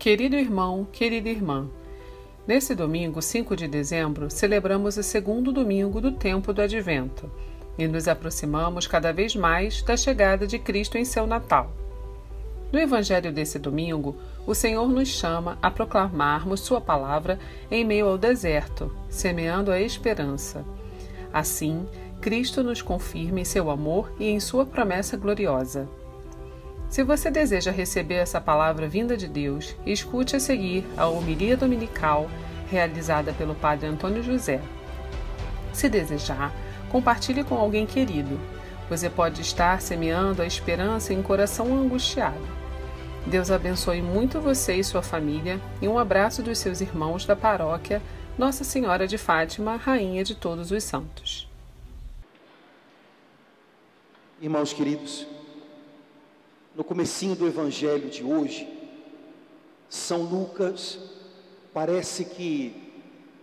Querido irmão, querida irmã, nesse domingo, 5 de dezembro, celebramos o segundo domingo do tempo do Advento e nos aproximamos cada vez mais da chegada de Cristo em seu Natal. No Evangelho desse domingo, o Senhor nos chama a proclamarmos Sua palavra em meio ao deserto, semeando a esperança. Assim, Cristo nos confirma em seu amor e em Sua promessa gloriosa. Se você deseja receber essa palavra vinda de Deus, escute a seguir a homilia dominical realizada pelo Padre Antônio José. Se desejar, compartilhe com alguém querido. Você pode estar semeando a esperança em coração angustiado. Deus abençoe muito você e sua família e um abraço dos seus irmãos da paróquia Nossa Senhora de Fátima, Rainha de Todos os Santos. Irmãos queridos, no comecinho do evangelho de hoje, São Lucas parece que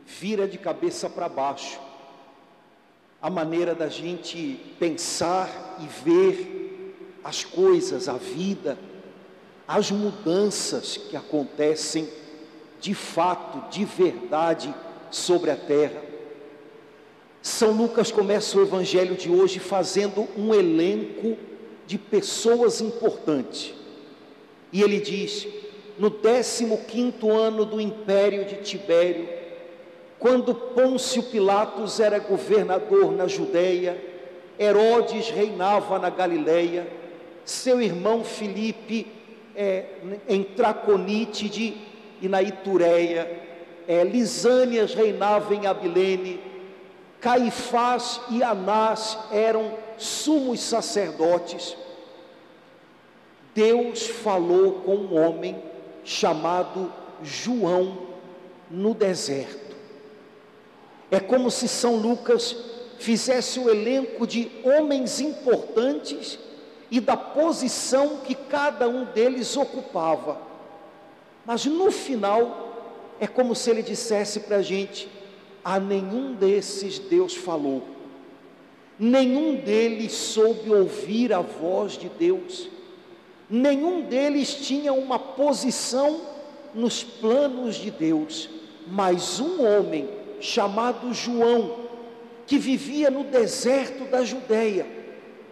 vira de cabeça para baixo a maneira da gente pensar e ver as coisas, a vida, as mudanças que acontecem de fato, de verdade sobre a terra. São Lucas começa o evangelho de hoje fazendo um elenco de pessoas importantes. E ele diz: no 15 ano do império de Tibério, quando Pôncio Pilatos era governador na Judéia, Herodes reinava na Galileia, seu irmão Filipe é, em Traconítide e na Itureia, é, Lisânias reinava em Abilene, Caifás e Anás eram sumos sacerdotes, Deus falou com um homem chamado João no deserto. É como se São Lucas fizesse o elenco de homens importantes e da posição que cada um deles ocupava. Mas no final, é como se ele dissesse para a gente: a nenhum desses Deus falou, nenhum deles soube ouvir a voz de Deus, nenhum deles tinha uma posição nos planos de Deus, mas um homem chamado João, que vivia no deserto da Judéia,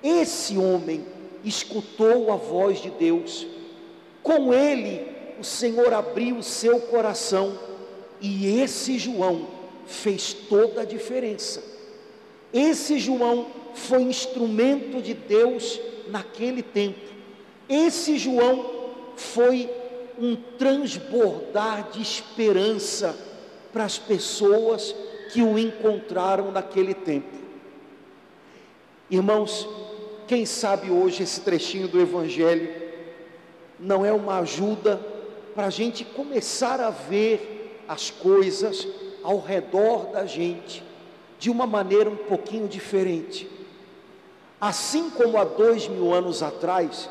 esse homem escutou a voz de Deus, com ele o Senhor abriu o seu coração, e esse João fez toda a diferença. Esse João foi instrumento de Deus naquele tempo. Esse João foi um transbordar de esperança para as pessoas que o encontraram naquele tempo. Irmãos, quem sabe hoje esse trechinho do Evangelho não é uma ajuda para a gente começar a ver as coisas ao redor da gente de uma maneira um pouquinho diferente. Assim como há dois mil anos atrás,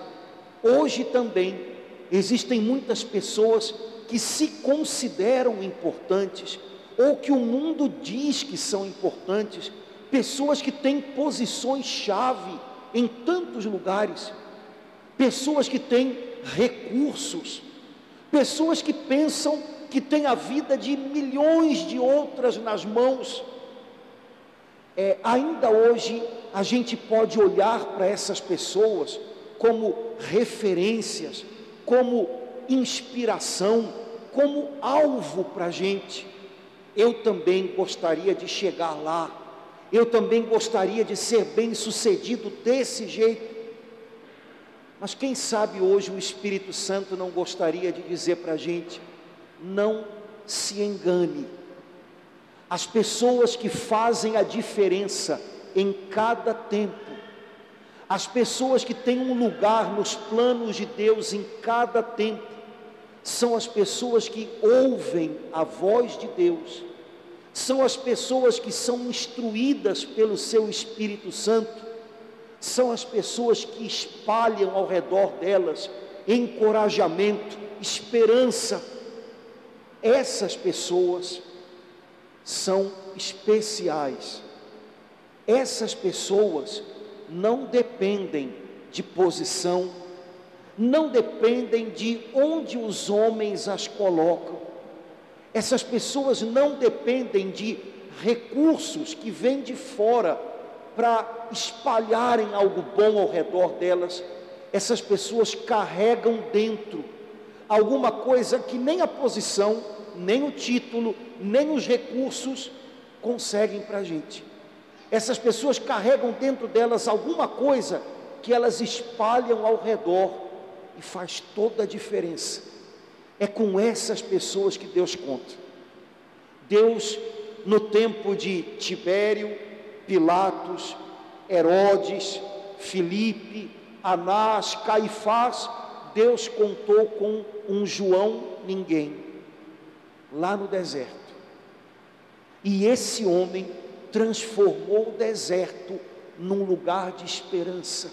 hoje também existem muitas pessoas que se consideram importantes, ou que o mundo diz que são importantes, pessoas que têm posições-chave em tantos lugares, pessoas que têm recursos, pessoas que pensam que tem a vida de milhões de outras nas mãos. É, ainda hoje a gente pode olhar para essas pessoas como referências, como inspiração, como alvo para a gente. Eu também gostaria de chegar lá, eu também gostaria de ser bem sucedido desse jeito. Mas quem sabe hoje o Espírito Santo não gostaria de dizer para a gente: não se engane. As pessoas que fazem a diferença em cada tempo, as pessoas que têm um lugar nos planos de Deus em cada tempo, são as pessoas que ouvem a voz de Deus, são as pessoas que são instruídas pelo seu Espírito Santo, são as pessoas que espalham ao redor delas encorajamento, esperança, essas pessoas são especiais. Essas pessoas não dependem de posição, não dependem de onde os homens as colocam. Essas pessoas não dependem de recursos que vêm de fora para espalharem algo bom ao redor delas. Essas pessoas carregam dentro alguma coisa que nem a posição, nem o título, nem os recursos conseguem para a gente. Essas pessoas carregam dentro delas alguma coisa que elas espalham ao redor e faz toda a diferença. É com essas pessoas que Deus conta. Deus, no tempo de Tibério, Pilatos, Herodes, Filipe, Anás, Caifás, Deus contou com um João ninguém, lá no deserto. E esse homem transformou o deserto num lugar de esperança.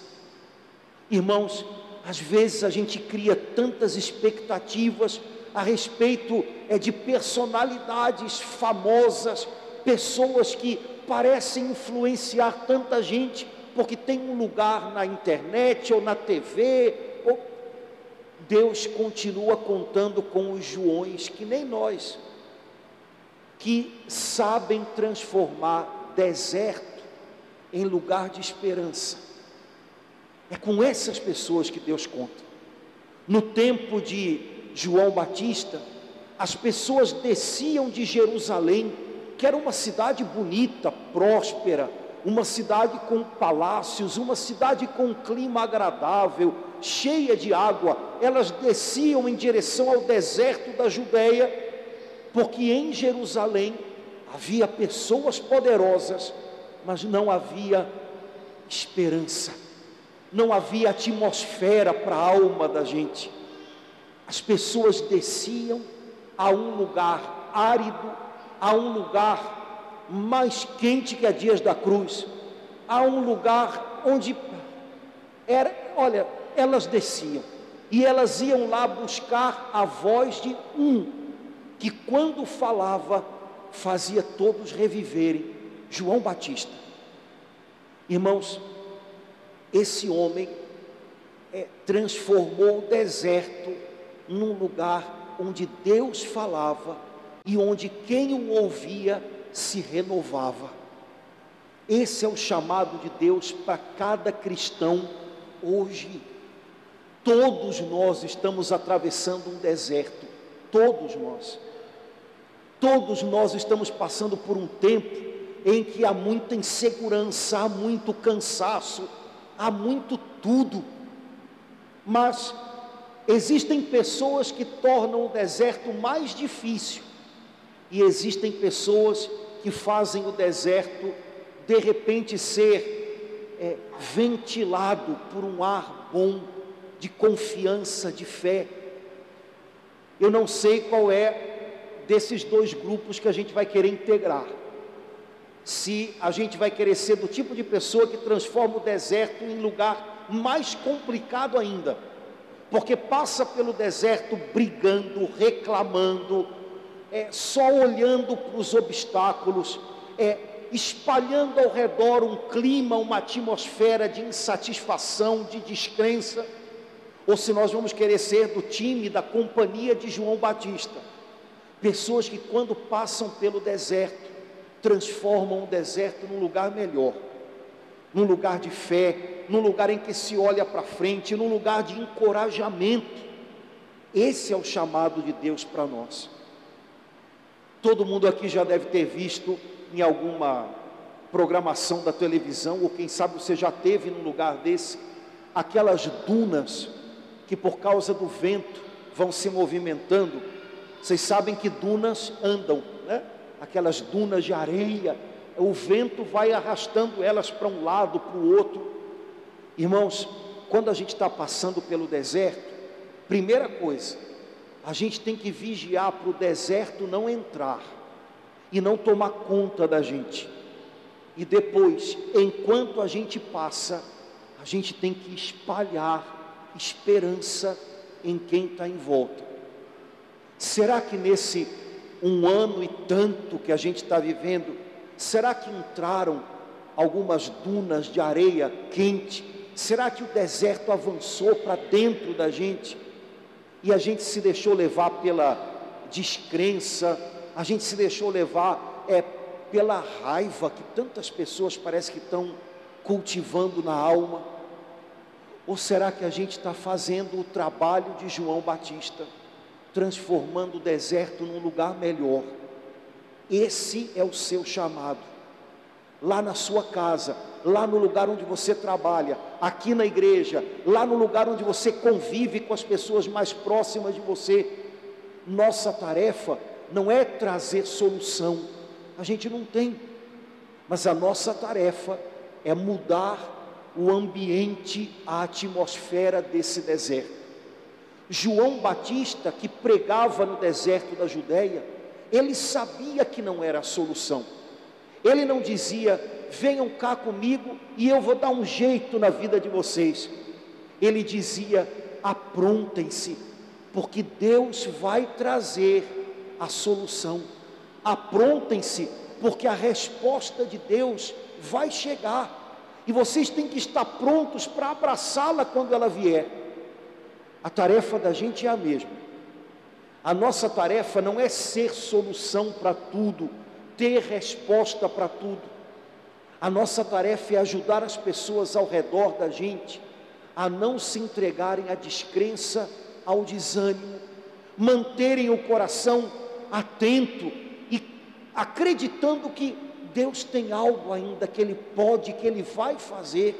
Irmãos, às vezes a gente cria tantas expectativas a respeito é de personalidades famosas, pessoas que parecem influenciar tanta gente porque tem um lugar na internet ou na TV. Ou... Deus continua contando com os Joões que nem nós que sabem transformar deserto em lugar de esperança. É com essas pessoas que Deus conta. No tempo de João Batista, as pessoas desciam de Jerusalém, que era uma cidade bonita, próspera, uma cidade com palácios, uma cidade com clima agradável, cheia de água. Elas desciam em direção ao deserto da Judéia porque em Jerusalém havia pessoas poderosas, mas não havia esperança, não havia atmosfera para a alma da gente. As pessoas desciam a um lugar árido, a um lugar mais quente que a Dias da Cruz, a um lugar onde era, olha, elas desciam e elas iam lá buscar a voz de um que quando falava fazia todos reviverem. João Batista. Irmãos, esse homem é, transformou o deserto num lugar onde Deus falava e onde quem o ouvia se renovava. Esse é o chamado de Deus para cada cristão hoje. Todos nós estamos atravessando um deserto, todos nós. Todos nós estamos passando por um tempo em que há muita insegurança, há muito cansaço, há muito tudo. Mas existem pessoas que tornam o deserto mais difícil, e existem pessoas que fazem o deserto de repente ser é, ventilado por um ar bom, de confiança, de fé. Eu não sei qual é desses dois grupos que a gente vai querer integrar. Se a gente vai querer ser do tipo de pessoa que transforma o deserto em lugar mais complicado ainda, porque passa pelo deserto brigando, reclamando, é, só olhando para os obstáculos, é, espalhando ao redor um clima, uma atmosfera de insatisfação, de descrença, ou se nós vamos querer ser do time, da companhia de João Batista, Pessoas que, quando passam pelo deserto, transformam o deserto num lugar melhor, num lugar de fé, num lugar em que se olha para frente, num lugar de encorajamento. Esse é o chamado de Deus para nós. Todo mundo aqui já deve ter visto em alguma programação da televisão, ou quem sabe você já teve num lugar desse, aquelas dunas que por causa do vento vão se movimentando vocês sabem que dunas andam, né? Aquelas dunas de areia, o vento vai arrastando elas para um lado, para o outro. Irmãos, quando a gente está passando pelo deserto, primeira coisa, a gente tem que vigiar para o deserto não entrar e não tomar conta da gente. E depois, enquanto a gente passa, a gente tem que espalhar esperança em quem está em volta. Será que nesse um ano e tanto que a gente está vivendo, será que entraram algumas dunas de areia quente será que o deserto avançou para dentro da gente e a gente se deixou levar pela descrença, a gente se deixou levar é, pela raiva que tantas pessoas parece que estão cultivando na alma? Ou será que a gente está fazendo o trabalho de João Batista, transformando o deserto num lugar melhor? Esse é o seu chamado. Lá na sua casa, lá no lugar onde você trabalha, aqui na igreja, lá no lugar onde você convive com as pessoas mais próximas de você. Nossa tarefa não é trazer solução, a gente não tem, mas a nossa tarefa é mudar o ambiente, a atmosfera desse deserto. João Batista, que pregava no deserto da Judéia, ele sabia que não era a solução. Ele não dizia, venham cá comigo e eu vou dar um jeito na vida de vocês. Ele dizia, aprontem-se, porque Deus vai trazer a solução. Aprontem-se, porque a resposta de Deus vai chegar e vocês têm que estar prontos para abraçá-la quando ela vier. A tarefa da gente é a mesma. A nossa tarefa não é ser solução para tudo, ter resposta para tudo. A nossa tarefa é ajudar as pessoas ao redor da gente a não se entregarem à descrença, ao desânimo, manterem o coração atento e acreditando que Deus tem algo ainda que Ele pode, que Ele vai fazer.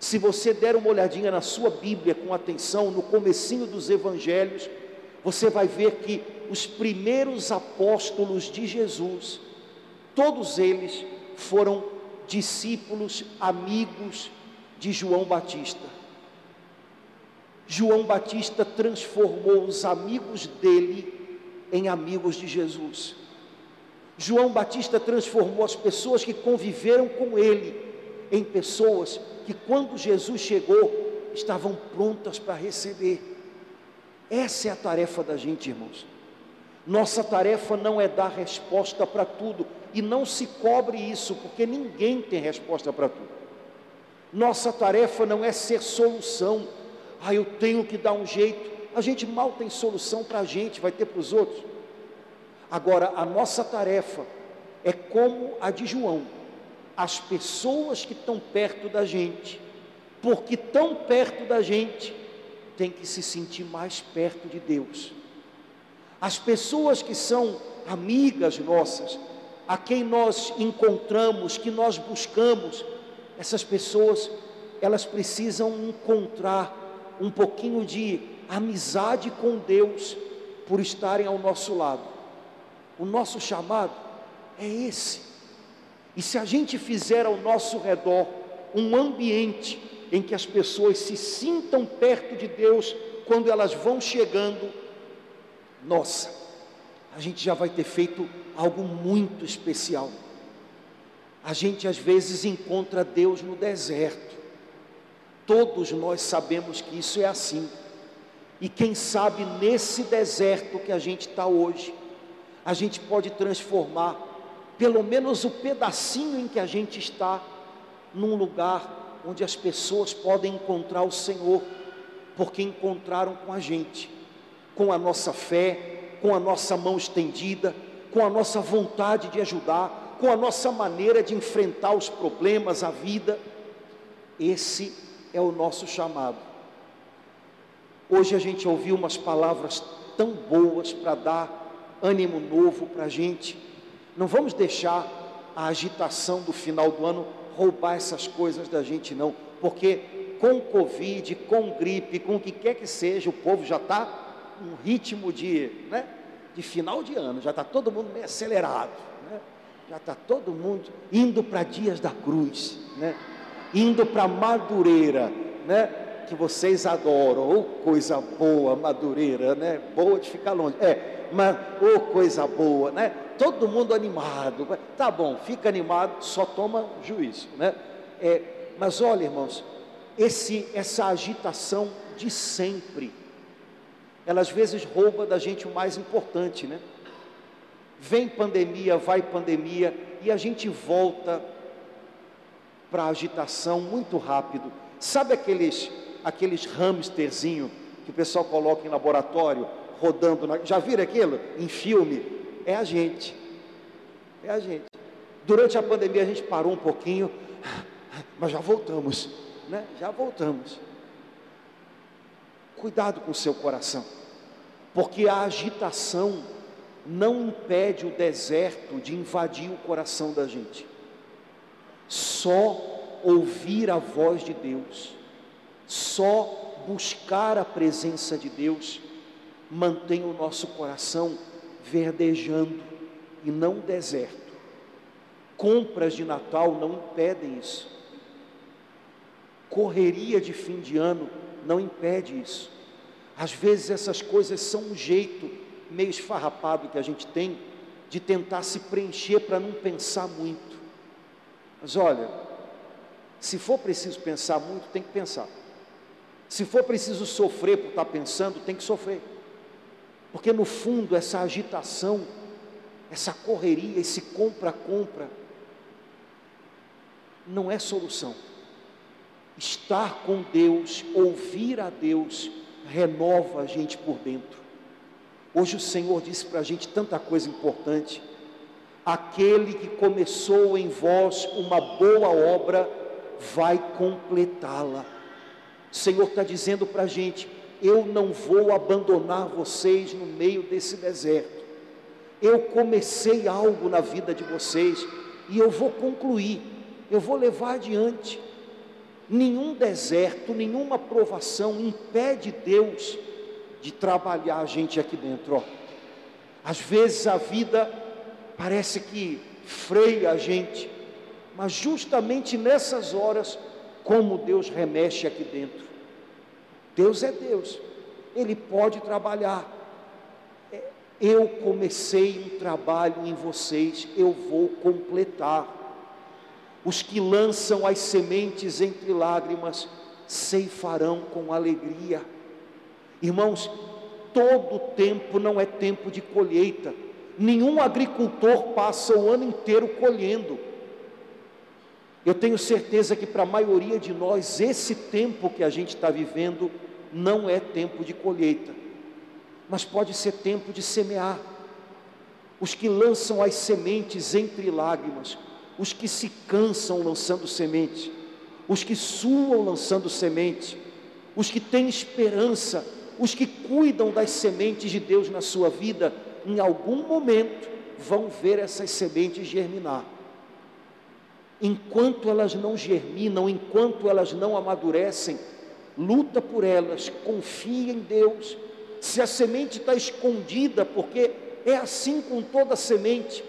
Se você der uma olhadinha na sua Bíblia com atenção, no comecinho dos Evangelhos, você vai ver que os primeiros apóstolos de Jesus, todos eles foram discípulos, amigos de João Batista. João Batista transformou os amigos dele em amigos de Jesus. João Batista transformou as pessoas que conviveram com ele em pessoas que, quando Jesus chegou, estavam prontas para receber. Essa é a tarefa da gente, irmãos. Nossa tarefa não é dar resposta para tudo, e não se cobre isso, porque ninguém tem resposta para tudo. Nossa tarefa não é ser solução, ah, eu tenho que dar um jeito. A gente mal tem solução para a gente, vai ter para os outros. Agora, a nossa tarefa é como a de João, as pessoas que estão perto da gente, porque tão perto da gente, tem que se sentir mais perto de Deus. As pessoas que são amigas nossas, a quem nós encontramos, que nós buscamos, essas pessoas, elas precisam encontrar um pouquinho de amizade com Deus por estarem ao nosso lado. O nosso chamado é esse. E se a gente fizer ao nosso redor um ambiente em que as pessoas se sintam perto de Deus quando elas vão chegando, nossa, a gente já vai ter feito algo muito especial. A gente às vezes encontra Deus no deserto. Todos nós sabemos que isso é assim. E quem sabe nesse deserto que a gente está hoje, a gente pode transformar pelo menos o pedacinho em que a gente está num lugar onde as pessoas podem encontrar o Senhor, porque encontraram com a gente, com a nossa fé, com a nossa mão estendida, com a nossa vontade de ajudar, com a nossa maneira de enfrentar os problemas, a vida. Esse é o nosso chamado. Hoje a gente ouviu umas palavras tão boas para dar ânimo novo para a gente. Não vamos deixar a agitação do final do ano roubar essas coisas da gente, não, porque com Covid, com gripe, com o que quer que seja, o povo já está um ritmo de, né, de final de ano, já está todo mundo meio acelerado, né? já está todo mundo indo para dias da cruz, né? indo para Madureira, né? que vocês adoram, ou oh, coisa boa, Madureira, né? boa de ficar longe, é, mas, oh, coisa boa, né? Todo mundo animado, tá bom, fica animado, só toma juízo, né? É, mas olha, irmãos, esse, essa agitação de sempre, ela às vezes rouba da gente o mais importante, né? Vem pandemia, vai pandemia, e a gente volta para a agitação muito rápido. Sabe aqueles, aqueles hamsterzinho que o pessoal coloca em laboratório, rodando, na... já viram aquilo? Em filme? É a gente. É a gente. Durante a pandemia a gente parou um pouquinho, mas já voltamos, né? Já voltamos. Cuidado com o seu coração, porque a agitação não impede o deserto de invadir o coração da gente. Só ouvir a voz de Deus, só buscar a presença de Deus, mantém o nosso coração verdejando e não deserto. Compras de Natal não impedem isso. Correria de fim de ano não impede isso. Às vezes essas coisas são um jeito meio esfarrapado que a gente tem de tentar se preencher para não pensar muito. Mas olha, se for preciso pensar muito, tem que pensar. Se for preciso sofrer por estar pensando, tem que sofrer. Porque no fundo, essa agitação, essa correria, esse compra-compra, não é solução. Estar com Deus, ouvir a Deus, renova a gente por dentro. Hoje o Senhor disse para a gente tanta coisa importante. Aquele que começou em vós uma boa obra, vai completá-la. O Senhor está dizendo para a gente: eu não vou abandonar vocês no meio desse deserto. Eu comecei algo na vida de vocês e eu vou concluir, eu vou levar adiante. Nenhum deserto, nenhuma provação impede Deus de trabalhar a gente aqui dentro. Ó. Às vezes a vida parece que freia a gente, mas justamente nessas horas, como Deus remexe aqui dentro. Deus é Deus, Ele pode trabalhar. É, eu comecei um trabalho em vocês, eu vou completar. Os que lançam as sementes entre lágrimas ceifarão com alegria. Irmãos, todo tempo não é tempo de colheita. Nenhum agricultor passa o ano inteiro colhendo. Eu tenho certeza que para a maioria de nós, esse tempo que a gente está vivendo não é tempo de colheita, mas pode ser tempo de semear. Os que lançam as sementes entre lágrimas, os que se cansam lançando semente, os que suam lançando semente, os que têm esperança os que cuidam das sementes de Deus na sua vida, em algum momento vão ver essas sementes germinar. Enquanto elas não germinam, enquanto elas não amadurecem, luta por elas, confia em Deus. Se a semente está escondida, porque é assim com toda semente,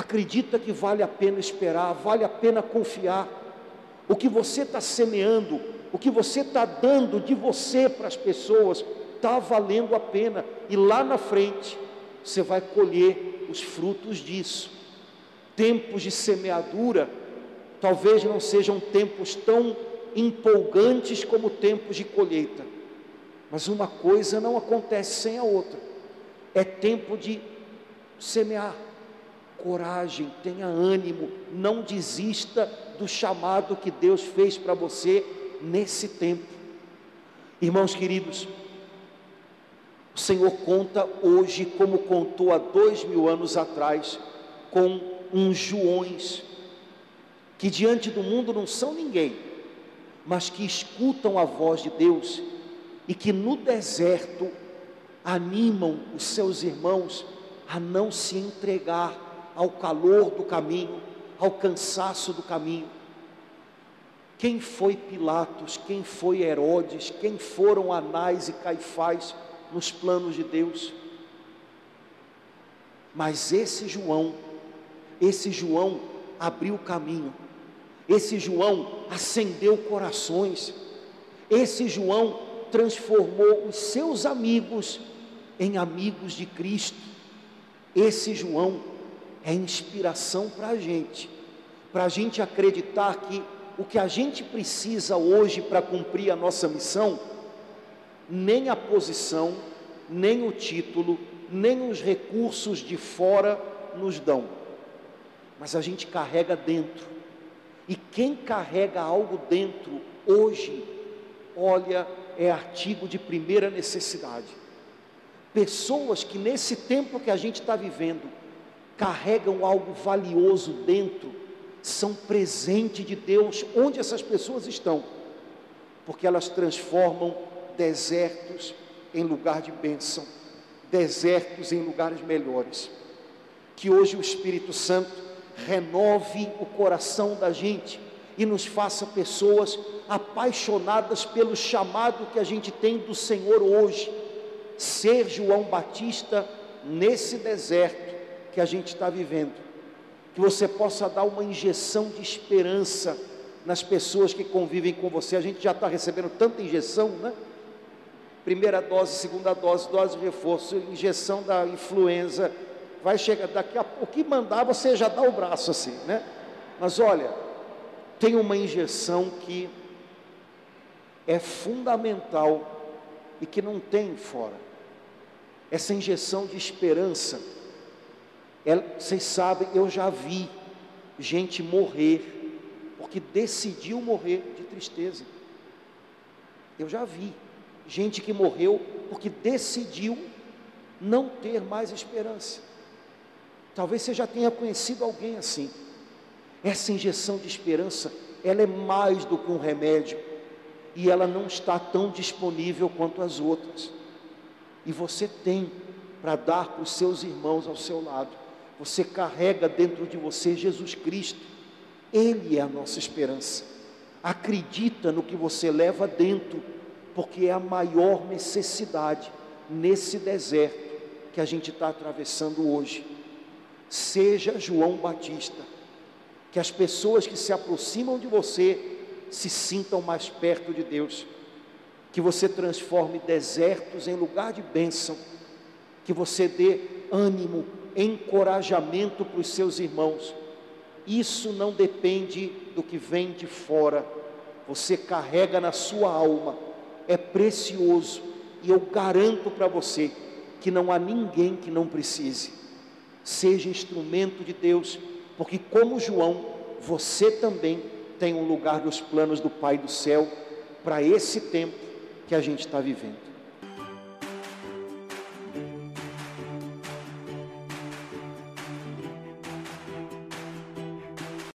acredita que vale a pena esperar, vale a pena confiar. O que você está semeando, o que você está dando de você para as pessoas está valendo a pena, e lá na frente você vai colher os frutos disso. Tempos de semeadura talvez não sejam tempos tão empolgantes como tempos de colheita, mas uma coisa não acontece sem a outra, é tempo de semear. Coragem, tenha ânimo, não desista do chamado que Deus fez para você nesse tempo. Irmãos queridos, o Senhor conta hoje, como contou há dois mil anos atrás, com uns Joões, que diante do mundo não são ninguém, mas que escutam a voz de Deus e que no deserto animam os seus irmãos a não se entregar ao calor do caminho, ao cansaço do caminho quem foi Pilatos? Quem foi Herodes? Quem foram Anás e Caifás nos planos de Deus? Mas esse João, esse João abriu o caminho, esse João acendeu corações, esse João transformou os seus amigos em amigos de Cristo. Esse João é inspiração para a gente, para a gente acreditar que o que a gente precisa hoje para cumprir a nossa missão, nem a posição, nem o título, nem os recursos de fora nos dão, mas a gente carrega dentro. E quem carrega algo dentro hoje, olha, é artigo de primeira necessidade. Pessoas que nesse tempo que a gente está vivendo carregam algo valioso dentro, são presente de Deus onde essas pessoas estão, porque elas transformam desertos em lugar de bênção, desertos em lugares melhores. Que hoje o Espírito Santo renove o coração da gente e nos faça pessoas apaixonadas pelo chamado que a gente tem do Senhor hoje. Ser João Batista nesse deserto que a gente está vivendo. Que você possa dar uma injeção de esperança nas pessoas que convivem com você. A gente já está recebendo tanta injeção, né? Primeira dose, segunda dose, dose de reforço, injeção da influenza. Vai chegar daqui a pouco, o que mandar você já dá o braço assim, né? Mas olha, tem uma injeção que é fundamental e que não tem fora. Essa injeção de esperança, vocês sabem, eu já vi gente morrer porque decidiu morrer de tristeza. Eu já vi gente que morreu porque decidiu não ter mais esperança. Talvez você já tenha conhecido alguém assim. Essa injeção de esperança, ela é mais do que um remédio e ela não está tão disponível quanto as outras. E você tem para dar para os seus irmãos ao seu lado. Você carrega dentro de você Jesus Cristo. Ele é a nossa esperança. Acredita no que você leva dentro, porque é a maior necessidade nesse deserto que a gente está atravessando hoje. Seja João Batista, que as pessoas que se aproximam de você se sintam mais perto de Deus, que você transforme desertos em lugar de bênção, que você dê ânimo, encorajamento para os seus irmãos. Isso não depende do que vem de fora, você carrega na sua alma, é precioso, e eu garanto para você que não há ninguém que não precise. Seja instrumento de Deus, porque como João, você também tem um lugar nos planos do Pai do céu para esse tempo que a gente está vivendo.